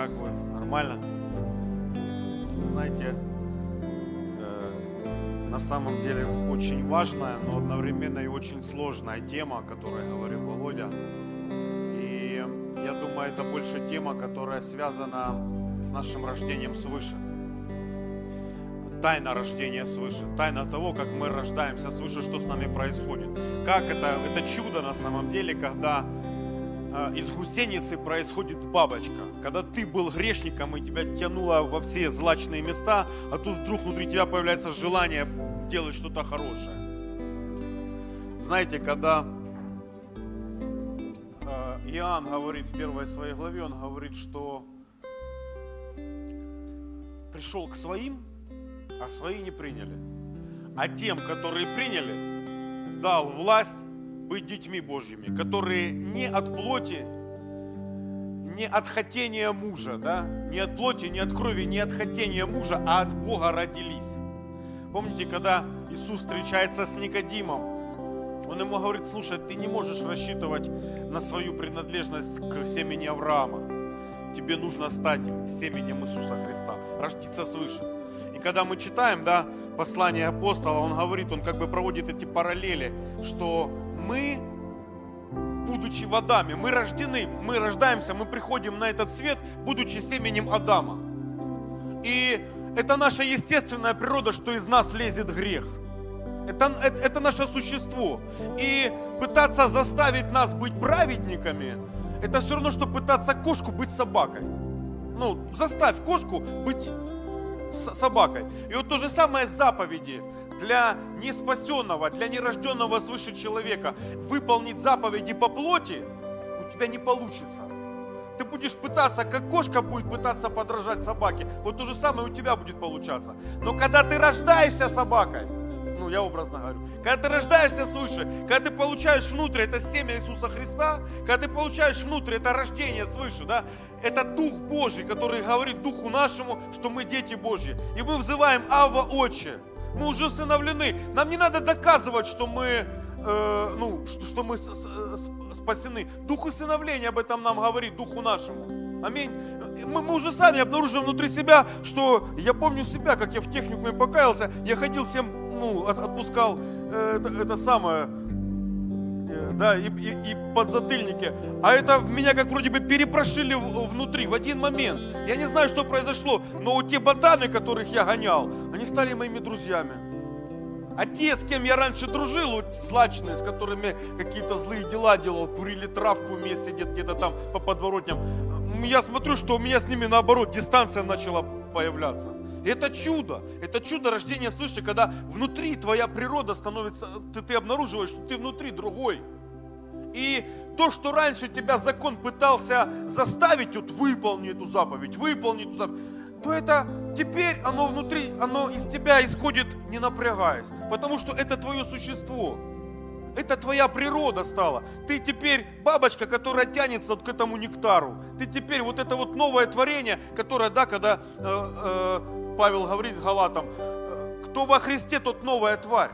как вы? Нормально? Знаете, э, на самом деле очень важная, но одновременно и очень сложная тема, о которой говорил Володя. И я думаю, это больше тема, которая связана с нашим рождением свыше. Тайна рождения свыше, тайна того, как мы рождаемся свыше, что с нами происходит. Как это, это чудо на самом деле, когда из гусеницы происходит бабочка. Когда ты был грешником и тебя тянуло во все злачные места, а тут вдруг внутри тебя появляется желание делать что-то хорошее. Знаете, когда а, Иоанн говорит в первой своей главе, он говорит, что пришел к своим, а свои не приняли. А тем, которые приняли, дал власть быть детьми Божьими, которые не от плоти, не от хотения мужа, да, не от плоти, не от крови, не от хотения мужа, а от Бога родились. Помните, когда Иисус встречается с Никодимом, он ему говорит, слушай, ты не можешь рассчитывать на свою принадлежность к семени Авраама. Тебе нужно стать семенем Иисуса Христа, рождиться свыше. И когда мы читаем, да, послание апостола, он говорит, он как бы проводит эти параллели, что мы, будучи водами, мы рождены, мы рождаемся, мы приходим на этот свет, будучи семенем Адама. И это наша естественная природа, что из нас лезет грех. Это, это, это наше существо. И пытаться заставить нас быть праведниками, это все равно, что пытаться кошку быть собакой. Ну, заставь кошку быть собакой. И вот то же самое заповеди для неспасенного, для нерожденного свыше человека. Выполнить заповеди по плоти у тебя не получится. Ты будешь пытаться, как кошка будет пытаться подражать собаке, вот то же самое у тебя будет получаться. Но когда ты рождаешься собакой, ну я образно говорю, когда ты рождаешься свыше, когда ты получаешь внутрь это семя Иисуса Христа, когда ты получаешь внутрь это рождение свыше, да, это Дух Божий, который говорит Духу нашему, что мы дети Божьи. И мы взываем Ава Отче. Мы уже усыновлены. Нам не надо доказывать, что мы, э, ну, что, что мы спасены. Дух усыновления об этом нам говорит, Духу нашему. Аминь. Мы, мы уже сами обнаруживаем внутри себя, что я помню себя, как я в техникуме покаялся, я ходил всем, ну, от, отпускал э, это, это самое, да, и, и, и подзатыльники. А это меня как вроде бы перепрошили внутри в один момент. Я не знаю, что произошло, но те ботаны, которых я гонял, они стали моими друзьями. А те, с кем я раньше дружил, вот злачные, с которыми какие-то злые дела делал, курили травку вместе где-то, где там по подворотням, я смотрю, что у меня с ними наоборот дистанция начала появляться. И это чудо, это чудо рождения свыше, когда внутри твоя природа становится, ты, ты обнаруживаешь, что ты внутри другой. И то, что раньше тебя закон пытался заставить, вот выполни эту заповедь, выполни эту заповедь, то это теперь оно внутри, оно из тебя исходит, не напрягаясь. Потому что это твое существо. Это твоя природа стала. Ты теперь бабочка, которая тянется вот к этому нектару. Ты теперь вот это вот новое творение, которое, да, когда э, э, Павел говорит Галатам, э, кто во Христе, тот новая тварь.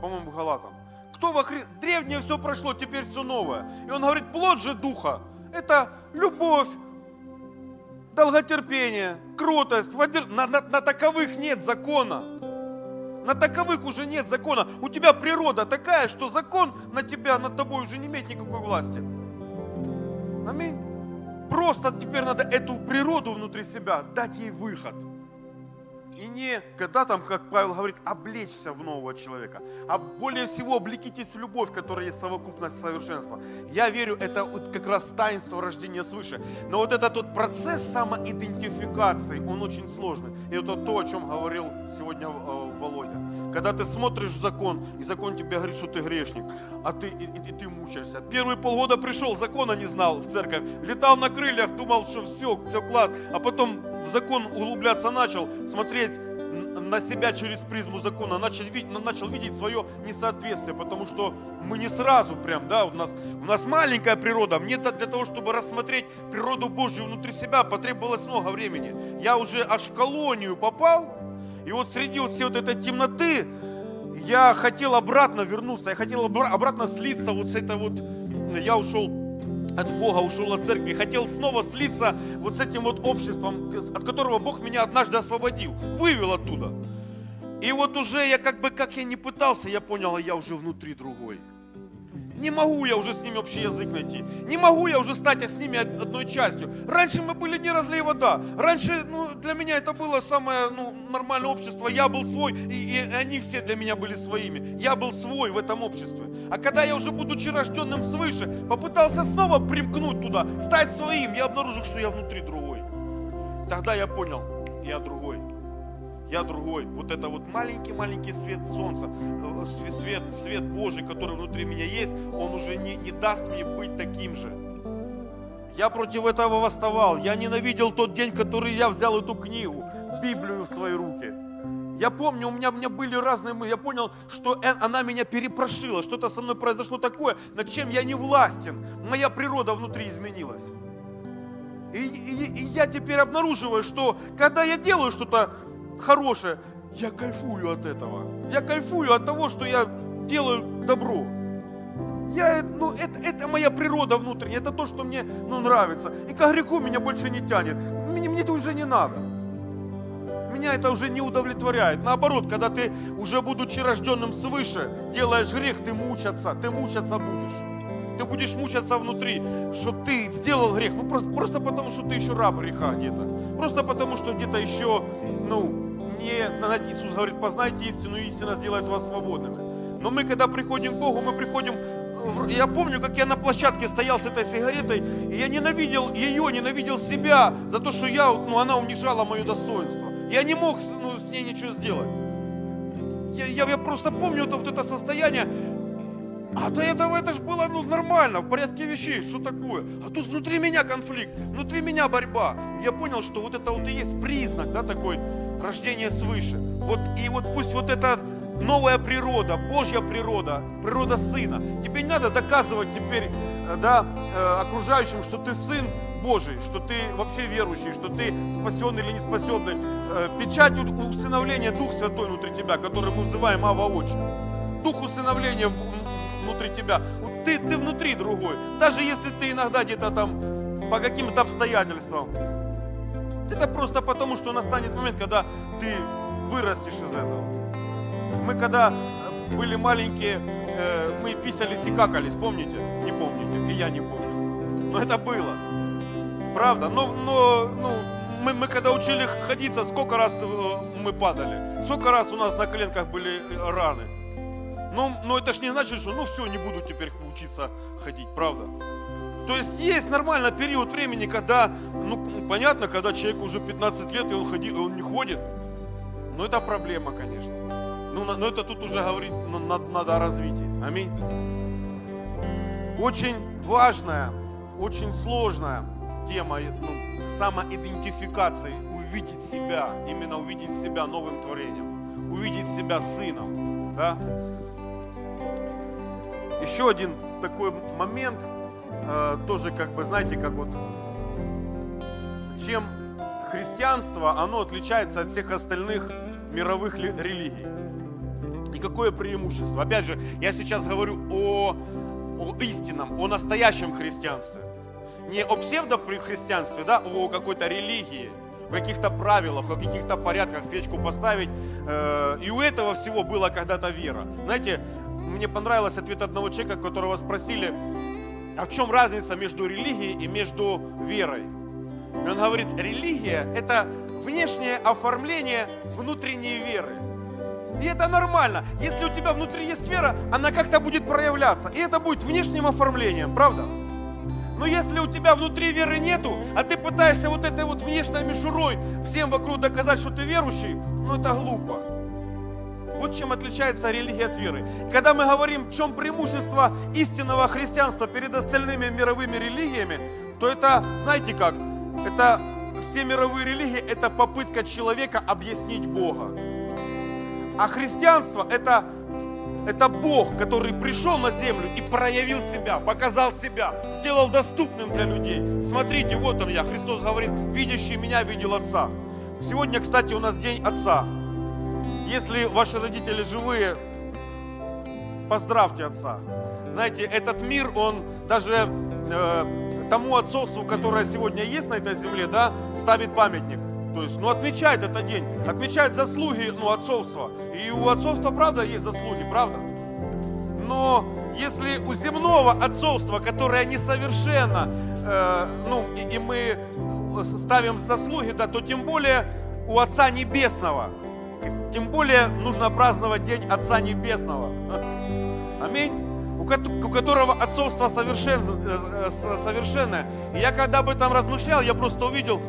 По-моему, Галатам. Кто во Христе? Древнее все прошло, теперь все новое. И он говорит, плод же духа. Это любовь, долготерпение, кротость. На, на, на таковых нет закона. На таковых уже нет закона. У тебя природа такая, что закон на тебя, над тобой уже не имеет никакой власти. Аминь. Просто теперь надо эту природу внутри себя дать ей выход. И не, когда там, как Павел говорит, облечься в нового человека, а более всего облекитесь в любовь, которая есть совокупность совершенства. Я верю, это вот как раз таинство рождения свыше. Но вот этот вот процесс самоидентификации, он очень сложный. И это то, о чем говорил сегодня э, Володя. Когда ты смотришь в закон, и закон тебе говорит, что ты грешник, а ты, и, и, и ты мучаешься. Первые полгода пришел, закона не знал в церковь, летал на крыльях, думал, что все, все класс, а потом в закон углубляться начал, смотреть на себя через призму закона, начал видеть, начал видеть свое несоответствие, потому что мы не сразу прям, да, у нас, у нас маленькая природа, мне для того, чтобы рассмотреть природу Божью внутри себя, потребовалось много времени. Я уже аж в колонию попал, и вот среди вот всей вот этой темноты я хотел обратно вернуться, я хотел обратно слиться вот с этой вот, я ушел от Бога, ушел от церкви, хотел снова слиться вот с этим вот обществом, от которого Бог меня однажды освободил, вывел оттуда. И вот уже я как бы, как я не пытался, я понял, я уже внутри другой. Не могу я уже с ними общий язык найти. Не могу я уже стать с ними одной частью. Раньше мы были не разлей вода. Раньше ну, для меня это было самое ну, нормальное общество. Я был свой, и, и они все для меня были своими. Я был свой в этом обществе. А когда я уже, будучи рожденным свыше, попытался снова примкнуть туда, стать своим, я обнаружил, что я внутри другой. Тогда я понял, я другой я другой. Вот это вот маленький-маленький свет солнца, э, свет, свет Божий, который внутри меня есть, он уже не, не даст мне быть таким же. Я против этого восставал. Я ненавидел тот день, который я взял эту книгу, Библию в свои руки. Я помню, у меня, у меня были разные мы. Я понял, что э, она меня перепрошила. Что-то со мной произошло такое, над чем я не властен. Моя природа внутри изменилась. И, и, и я теперь обнаруживаю, что когда я делаю что-то хорошее, я кайфую от этого. Я кайфую от того, что я делаю добро. Я, ну, это, это моя природа внутренняя, это то, что мне ну, нравится. И к греху меня больше не тянет. Мне, мне это уже не надо. Меня это уже не удовлетворяет. Наоборот, когда ты, уже будучи рожденным свыше, делаешь грех, ты мучаться, ты мучаться будешь. Ты будешь мучаться внутри, что ты сделал грех. Ну просто, просто потому, что ты еще раб греха где-то. Просто потому, что где-то еще, ну, не, Иисус говорит, познайте истину, и истина сделает вас свободными. Но мы, когда приходим к Богу, мы приходим я помню, как я на площадке стоял с этой сигаретой, и я ненавидел ее, ненавидел себя за то, что я, ну, она унижала мое достоинство. Я не мог ну, с ней ничего сделать. Я, я, я просто помню это, вот это состояние. А до этого это же было ну, нормально, в порядке вещей, что такое? А тут внутри меня конфликт, внутри меня борьба. Я понял, что вот это вот и есть признак, да, такой рождение свыше. Вот, и вот пусть вот эта новая природа, Божья природа, природа Сына. Тебе не надо доказывать теперь э, да, э, окружающим, что ты Сын Божий, что ты вообще верующий, что ты спасенный или не спасенный. Э, печать усыновления Дух Святой внутри тебя, который мы называем Ава Отче. Дух усыновления внутри тебя. Ты, ты внутри другой. Даже если ты иногда где-то там по каким-то обстоятельствам это просто потому, что настанет момент, когда ты вырастешь из этого. Мы когда э, были маленькие, э, мы писались и какались, помните? Не помните, и я не помню. Но это было. Правда? Но, но ну, мы, мы когда учили ходиться, сколько раз э, мы падали? Сколько раз у нас на коленках были раны? Ну, но это ж не значит, что ну все, не буду теперь учиться ходить, правда? То есть есть нормально период времени, когда, ну, понятно, когда человеку уже 15 лет, и он, ходи, он не ходит. Но это проблема, конечно. Ну, но это тут уже говорить ну, надо, надо о развитии. Аминь. Очень важная, очень сложная тема ну, самоидентификации, увидеть себя, именно увидеть себя новым творением, увидеть себя сыном. Да? Еще один такой момент – э, тоже как бы, знаете, как вот, чем христианство, оно отличается от всех остальных мировых религий. И какое преимущество? Опять же, я сейчас говорю о, о истинном, о настоящем христианстве. Не о псевдохристианстве, да, о какой-то религии, в каких-то правилах, о каких-то порядках свечку поставить. Э, и у этого всего была когда-то вера. Знаете, мне понравился ответ одного человека, которого спросили, а в чем разница между религией и между верой? И он говорит, религия – это внешнее оформление внутренней веры. И это нормально. Если у тебя внутри есть вера, она как-то будет проявляться. И это будет внешним оформлением, правда? Но если у тебя внутри веры нету, а ты пытаешься вот этой вот внешней мишурой всем вокруг доказать, что ты верующий, ну это глупо. Вот чем отличается религия от веры. Когда мы говорим, в чем преимущество истинного христианства перед остальными мировыми религиями, то это, знаете как, это все мировые религии, это попытка человека объяснить Бога. А христианство это, это Бог, который пришел на землю и проявил себя, показал себя, сделал доступным для людей. Смотрите, вот он я. Христос говорит, видящий меня видел Отца. Сегодня, кстати, у нас День Отца. Если ваши родители живые, поздравьте отца. Знаете, этот мир, он даже э, тому отцовству, которое сегодня есть на этой земле, да, ставит памятник. То есть, ну, отмечает этот день, отмечает заслуги, ну, отцовства. И у отцовства, правда, есть заслуги, правда? Но если у земного отцовства, которое несовершенно, э, ну, и, и мы ставим заслуги, да, то тем более у Отца Небесного. Тем более нужно праздновать День Отца Небесного. Аминь. У которого отцовство э, совершенное. И я когда об этом размышлял, я просто увидел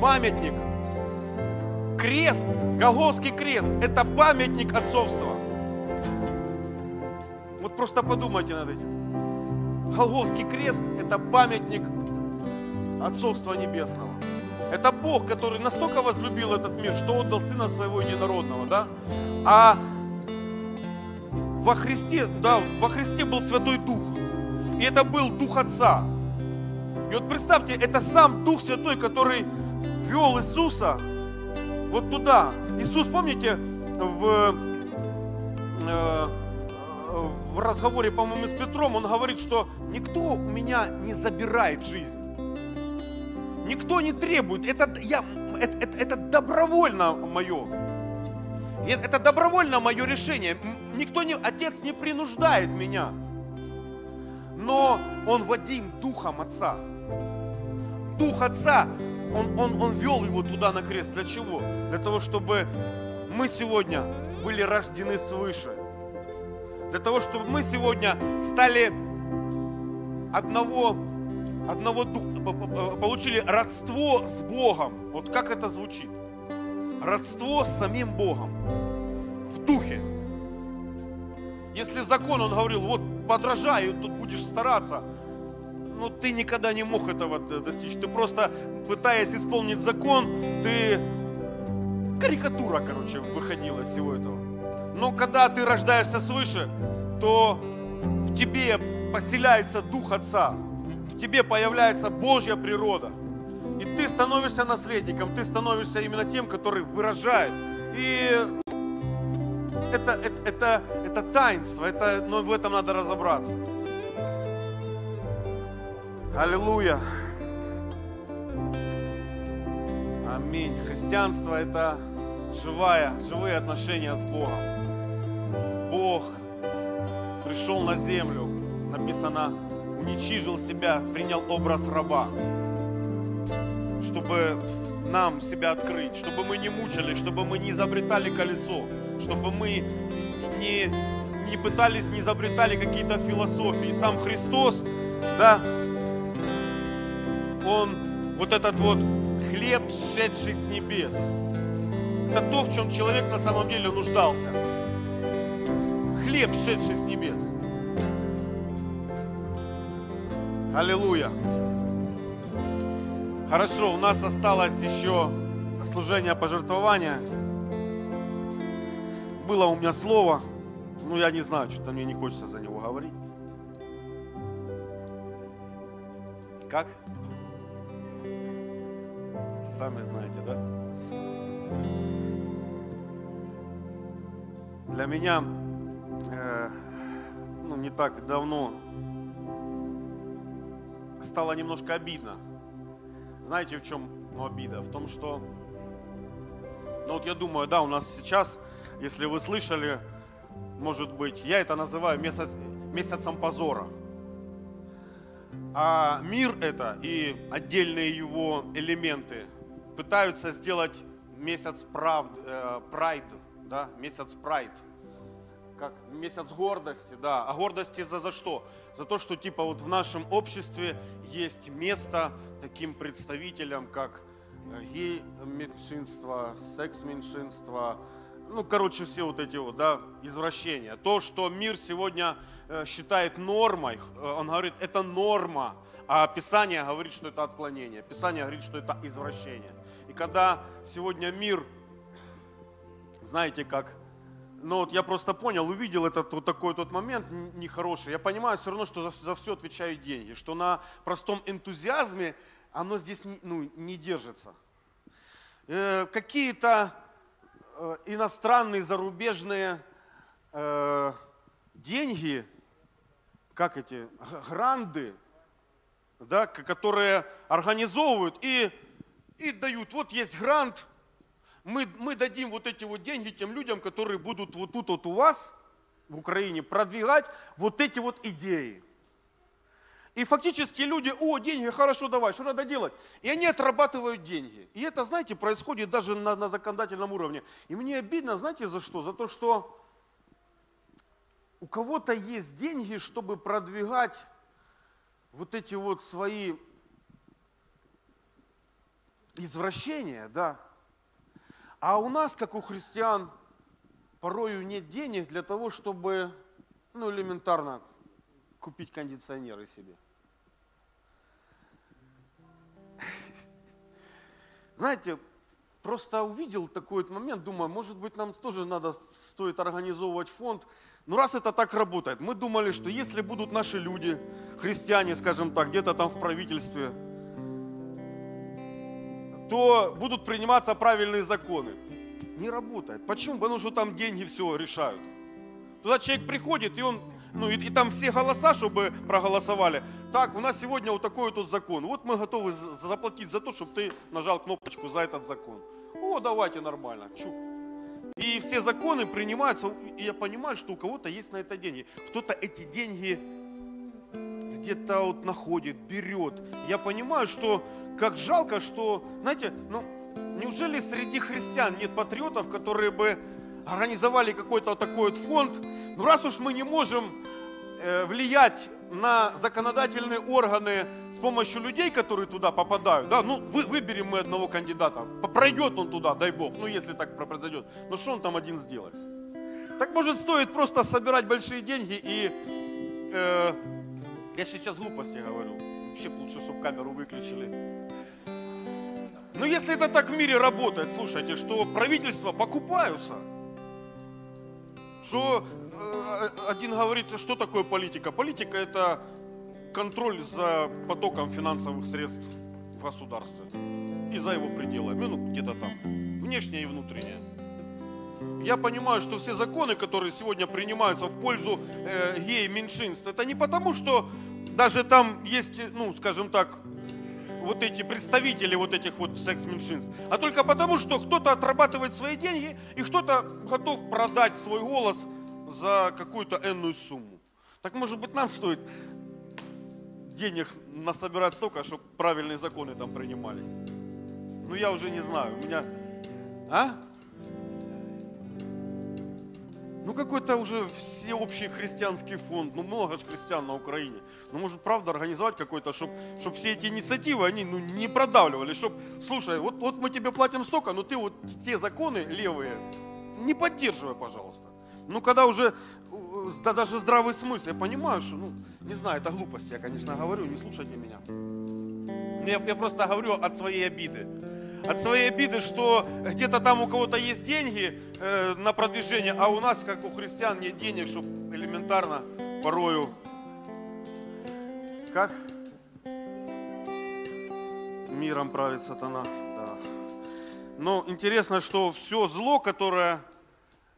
памятник. Крест, Голгофский крест, это памятник отцовства. Вот просто подумайте над этим. Голгофский крест – это памятник отцовства небесного. Это Бог, который настолько возлюбил этот мир, что отдал Сына Своего Единородного, да? А во Христе, да, во Христе был Святой Дух. И это был Дух Отца. И вот представьте, это сам Дух Святой, который вел Иисуса вот туда. Иисус, помните, в, э, в разговоре, по-моему, с Петром, он говорит, что никто у меня не забирает жизнь. Никто не требует. Это, я, это, это, это добровольно мое. Это добровольно мое решение. Никто не, отец не принуждает меня. Но он Вадим Духом Отца. Дух Отца, он, он, он вел его туда на крест. Для чего? Для того, чтобы мы сегодня были рождены свыше. Для того, чтобы мы сегодня стали одного одного духа, получили родство с Богом. Вот как это звучит? Родство с самим Богом. В духе. Если закон, он говорил, вот подражай, тут будешь стараться, но ты никогда не мог этого достичь. Ты просто, пытаясь исполнить закон, ты карикатура, короче, выходила из всего этого. Но когда ты рождаешься свыше, то в тебе поселяется Дух Отца тебе появляется Божья природа. И ты становишься наследником, ты становишься именно тем, который выражает. И это, это, это, это таинство, это, но в этом надо разобраться. Аллилуйя. Аминь. Христианство – это живая, живые отношения с Богом. Бог пришел на землю, написано, уничижил себя, принял образ раба, чтобы нам себя открыть, чтобы мы не мучились, чтобы мы не изобретали колесо, чтобы мы не, не пытались, не изобретали какие-то философии. Сам Христос, да, Он вот этот вот хлеб, сшедший с небес, это то, в чем человек на самом деле нуждался. Хлеб, сшедший с небес – Аллилуйя. Хорошо, у нас осталось еще служение пожертвования. Было у меня слово, ну я не знаю, что-то мне не хочется за него говорить. Как? Сами знаете, да? Для меня э, ну, не так давно стало немножко обидно. Знаете, в чем ну, обида? В том, что, ну вот я думаю, да, у нас сейчас, если вы слышали, может быть, я это называю месяц, месяцем позора. А мир это и отдельные его элементы пытаются сделать месяц прав, э, прайд, да, месяц прайд, как месяц гордости, да. А гордости за, за что? За то, что типа вот в нашем обществе есть место таким представителям, как э, гей-меньшинство, секс-меньшинство, ну, короче, все вот эти вот, да, извращения. То, что мир сегодня э, считает нормой, э, он говорит, это норма, а Писание говорит, что это отклонение. Писание говорит, что это извращение. И когда сегодня мир, знаете, как но вот я просто понял, увидел этот вот такой тот момент нехороший. Я понимаю все равно, что за, за все отвечают деньги, что на простом энтузиазме оно здесь не, ну, не держится. Э, какие-то э, иностранные, зарубежные э, деньги, как эти, гранды, да, которые организовывают и, и дают. Вот есть грант, мы, мы дадим вот эти вот деньги тем людям, которые будут вот тут вот у вас, в Украине, продвигать вот эти вот идеи. И фактически люди, о, деньги, хорошо, давай, что надо делать? И они отрабатывают деньги. И это, знаете, происходит даже на, на законодательном уровне. И мне обидно, знаете, за что? За то, что у кого-то есть деньги, чтобы продвигать вот эти вот свои извращения, да. А у нас, как у христиан, порою нет денег для того, чтобы, ну, элементарно купить кондиционеры себе. Знаете, просто увидел такой вот момент, думаю, может быть, нам тоже надо, стоит организовывать фонд. Ну, раз это так работает, мы думали, что если будут наши люди, христиане, скажем так, где-то там в правительстве, то будут приниматься правильные законы. Не работает. Почему? Потому что там деньги все решают. Туда человек приходит, и он, ну и, и там все голоса, чтобы проголосовали. Так, у нас сегодня вот такой вот закон. Вот мы готовы заплатить за то, чтобы ты нажал кнопочку за этот закон. О, давайте нормально. Чук. И все законы принимаются, и я понимаю, что у кого-то есть на это деньги. Кто-то эти деньги где-то вот находит, берет. Я понимаю, что как жалко, что, знаете, ну, неужели среди христиан нет патриотов, которые бы организовали какой-то вот такой вот фонд? Ну, раз уж мы не можем э, влиять на законодательные органы с помощью людей, которые туда попадают, да, ну, вы, выберем мы одного кандидата, пройдет он туда, дай бог, ну, если так произойдет, ну, что он там один сделает? Так, может, стоит просто собирать большие деньги и, э, я сейчас глупости говорю, вообще лучше, чтобы камеру выключили. Но если это так в мире работает, слушайте, что правительства покупаются, что э, один говорит, что такое политика? Политика это контроль за потоком финансовых средств в государстве и за его пределами, ну где-то там, внешнее и внутреннее. Я понимаю, что все законы, которые сегодня принимаются в пользу э, гей-меньшинств, это не потому, что даже там есть, ну, скажем так, вот эти представители вот этих вот секс-меньшинств, а только потому, что кто-то отрабатывает свои деньги и кто-то готов продать свой голос за какую-то энную сумму. Так может быть нам стоит денег насобирать столько, чтобы правильные законы там принимались. Ну я уже не знаю, у меня... А? Ну какой-то уже всеобщий христианский фонд, ну много же христиан на Украине. Ну может правда организовать какой-то, чтобы чтоб все эти инициативы, они ну, не продавливали, чтобы, слушай, вот, вот мы тебе платим столько, но ты вот те законы левые не поддерживай, пожалуйста. Ну когда уже, да даже здравый смысл, я понимаю, что, ну, не знаю, это глупость, я, конечно, говорю, не слушайте меня. Я, я просто говорю от своей обиды от своей обиды, что где-то там у кого-то есть деньги э, на продвижение, а у нас, как у христиан, нет денег, чтобы элементарно порою... Как? Миром правит сатана. Да. Но интересно, что все зло, которое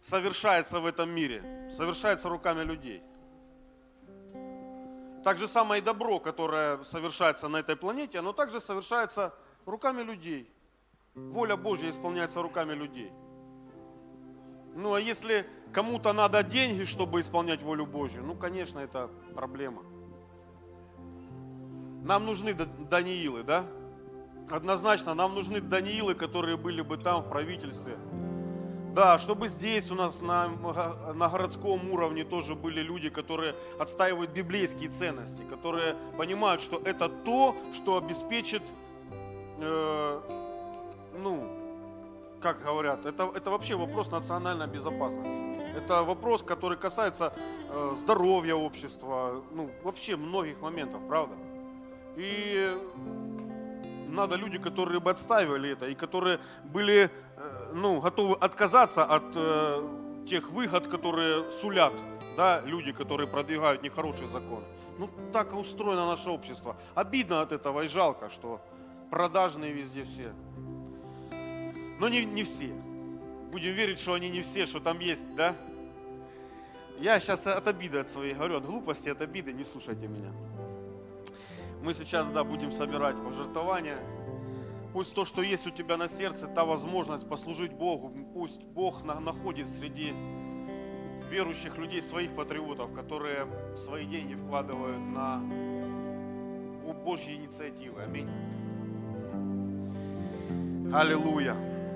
совершается в этом мире, совершается руками людей. Так же самое и добро, которое совершается на этой планете, оно также совершается руками людей. Воля Божья исполняется руками людей. Ну а если кому-то надо деньги, чтобы исполнять волю Божью, ну, конечно, это проблема. Нам нужны Даниилы, да? Однозначно, нам нужны Даниилы, которые были бы там в правительстве. Да, чтобы здесь у нас на, на городском уровне тоже были люди, которые отстаивают библейские ценности, которые понимают, что это то, что обеспечит э, ну, как говорят, это, это вообще вопрос национальной безопасности. Это вопрос, который касается э, здоровья общества, ну, вообще многих моментов, правда? И надо люди, которые бы отстаивали это, и которые были, э, ну, готовы отказаться от э, тех выгод, которые сулят, да, люди, которые продвигают нехороший закон. Ну, так устроено наше общество. Обидно от этого и жалко, что продажные везде все. Но не, не все. Будем верить, что они не все, что там есть, да? Я сейчас от обиды от своей говорю, от глупости, от обиды, не слушайте меня. Мы сейчас, да, будем собирать пожертвования. Пусть то, что есть у тебя на сердце, та возможность послужить Богу, пусть Бог на- находит среди верующих людей своих патриотов, которые свои деньги вкладывают на Божьи инициативы. Аминь. Аллилуйя.